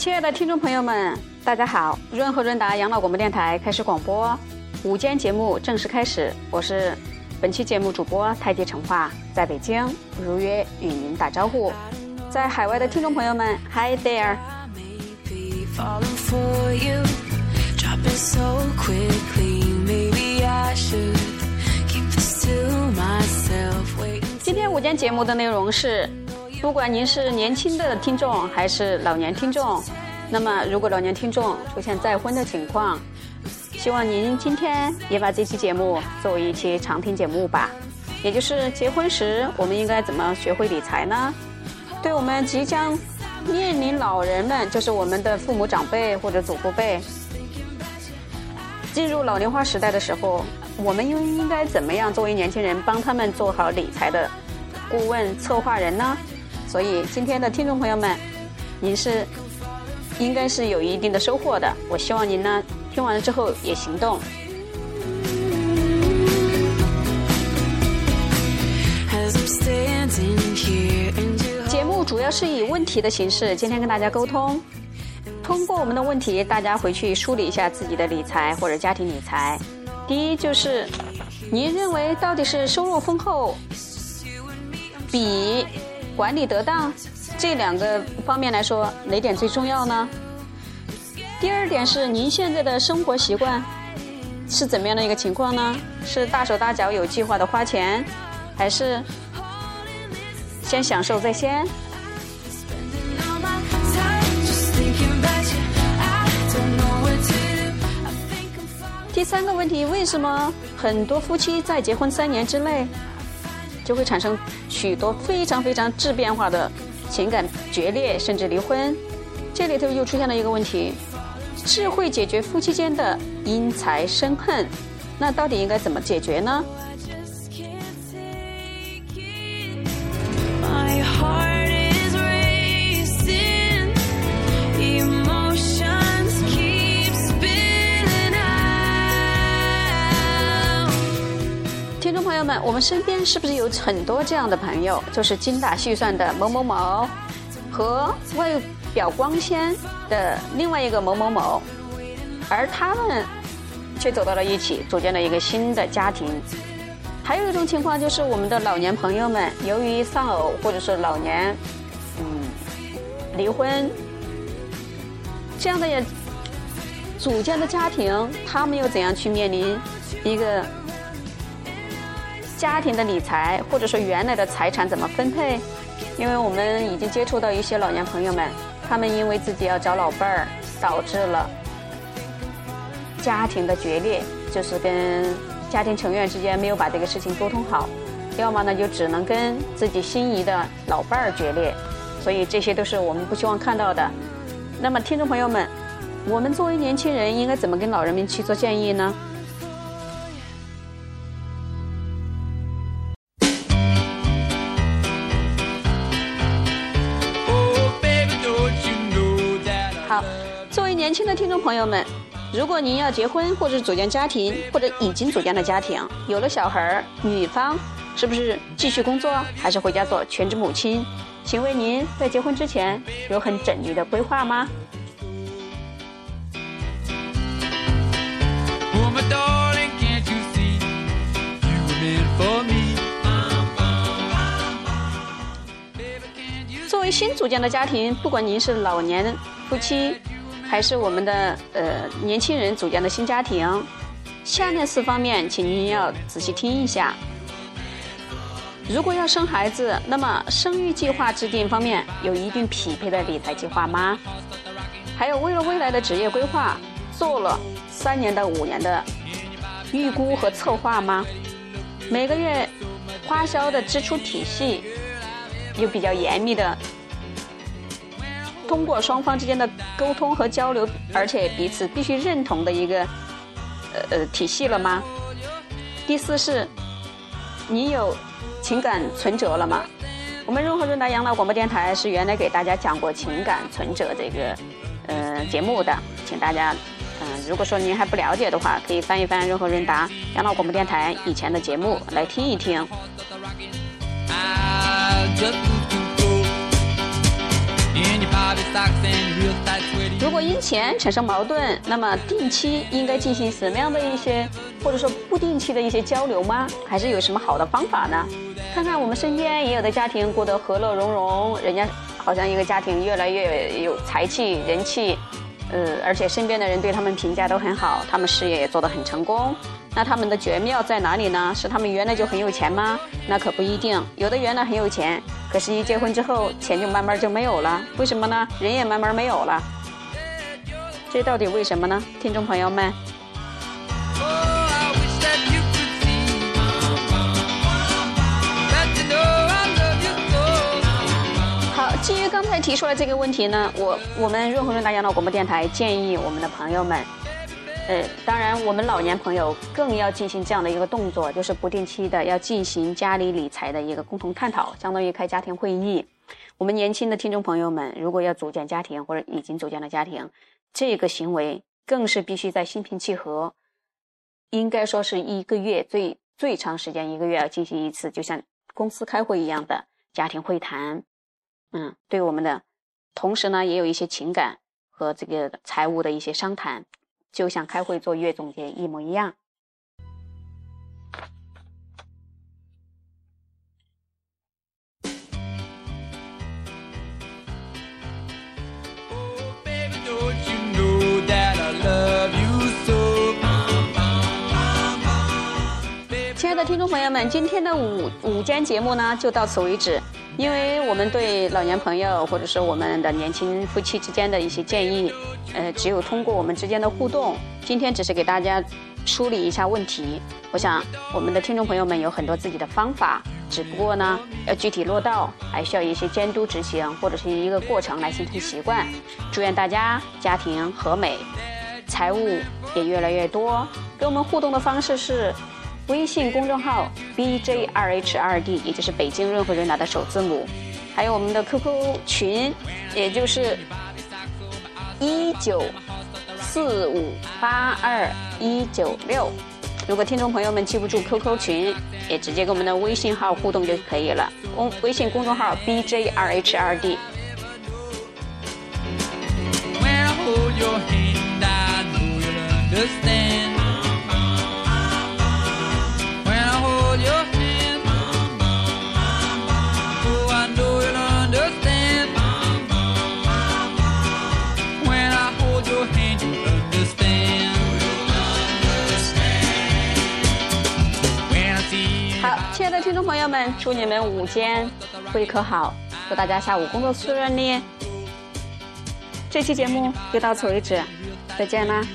亲爱的听众朋友们，大家好！润和润达养老广播电台开始广播，午间节目正式开始。我是本期节目主播太极成化，在北京如约与您打招呼。在海外的听众朋友们，Hi there！今天午间节目的内容是。不管您是年轻的听众还是老年听众，那么如果老年听众出现再婚的情况，希望您今天也把这期节目作为一期常听节目吧。也就是结婚时我们应该怎么学会理财呢？对我们即将面临老人们，就是我们的父母长辈或者祖父辈，进入老龄化时代的时候，我们又应该怎么样作为年轻人帮他们做好理财的顾问策划人呢？所以，今天的听众朋友们，您是应该是有一定的收获的。我希望您呢，听完了之后也行动。节目主要是以问题的形式，今天跟大家沟通。通过我们的问题，大家回去梳理一下自己的理财或者家庭理财。第一就是，您认为到底是收入丰厚比？管理得当，这两个方面来说，哪点最重要呢？第二点是您现在的生活习惯是怎么样的一个情况呢？是大手大脚、有计划的花钱，还是先享受在先？第三个问题，为什么很多夫妻在结婚三年之内？就会产生许多非常非常质变化的情感决裂，甚至离婚。这里头又出现了一个问题：智慧解决夫妻间的因财生恨，那到底应该怎么解决呢？我们身边是不是有很多这样的朋友，就是精打细算的某某某，和外表光鲜的另外一个某某某，而他们却走到了一起，组建了一个新的家庭。还有一种情况就是，我们的老年朋友们由于丧偶或者是老年，嗯，离婚，这样的也组建的家庭，他们又怎样去面临一个？家庭的理财，或者说原来的财产怎么分配？因为我们已经接触到一些老年朋友们，他们因为自己要找老伴儿，导致了家庭的决裂，就是跟家庭成员之间没有把这个事情沟通好，要么呢就只能跟自己心仪的老伴儿决裂，所以这些都是我们不希望看到的。那么，听众朋友们，我们作为年轻人，应该怎么跟老人们去做建议呢？好，作为年轻的听众朋友们，如果您要结婚或者组建家庭，或者已经组建了家庭，有了小孩儿，女方是不是继续工作，还是回家做全职母亲？请问您在结婚之前有很缜密的规划吗？作为新组建的家庭，不管您是老年夫妻。还是我们的呃年轻人组建的新家庭，下面四方面，请您要仔细听一下。如果要生孩子，那么生育计划制定方面有一定匹配的理财计划吗？还有为了未来的职业规划，做了三年到五年的预估和策划吗？每个月花销的支出体系有比较严密的。通过双方之间的沟通和交流，而且彼此必须认同的一个呃呃体系了吗？第四是，你有情感存折了吗？我们润和润达养老广播电台是原来给大家讲过情感存折这个呃节目的，请大家嗯，如果说您还不了解的话，可以翻一翻润和润达养老广播电台以前的节目来听一听。如果因钱产生矛盾，那么定期应该进行什么样的一些，或者说不定期的一些交流吗？还是有什么好的方法呢？看看我们身边也有的家庭过得和乐融融，人家好像一个家庭越来越有财气、人气。呃，而且身边的人对他们评价都很好，他们事业也做得很成功。那他们的绝妙在哪里呢？是他们原来就很有钱吗？那可不一定。有的原来很有钱，可是一结婚之后，钱就慢慢就没有了。为什么呢？人也慢慢没有了。这到底为什么呢？听众朋友们。好基于刚才提出来这个问题呢，我我们润和润达养老广播电台建议我们的朋友们，呃，当然我们老年朋友更要进行这样的一个动作，就是不定期的要进行家里理财的一个共同探讨，相当于开家庭会议。我们年轻的听众朋友们，如果要组建家庭或者已经组建了家庭，这个行为更是必须在心平气和，应该说是一个月最最长时间一个月要进行一次，就像公司开会一样的家庭会谈。嗯，对我们的，同时呢，也有一些情感和这个财务的一些商谈，就像开会做月总结一模一样。亲爱的听众朋友们，今天的午午间节目呢，就到此为止。因为我们对老年朋友或者是我们的年轻夫妻之间的一些建议，呃，只有通过我们之间的互动。今天只是给大家梳理一下问题。我想我们的听众朋友们有很多自己的方法，只不过呢，要具体落到，还需要一些监督执行或者是一个过程来形成习惯。祝愿大家家庭和美，财务也越来越多。跟我们互动的方式是。微信公众号 b j 2 h 2 d 也就是北京润和润达的首字母，还有我们的 QQ 群，也就是一九四五八二一九六。如果听众朋友们记不住 QQ 群，也直接跟我们的微信号互动就可以了。公微信公众号 b j r h r d 亲爱的。听众朋友们，祝你们午间会客好，祝大家下午工作顺利。这期节目就到此为止，再见啦。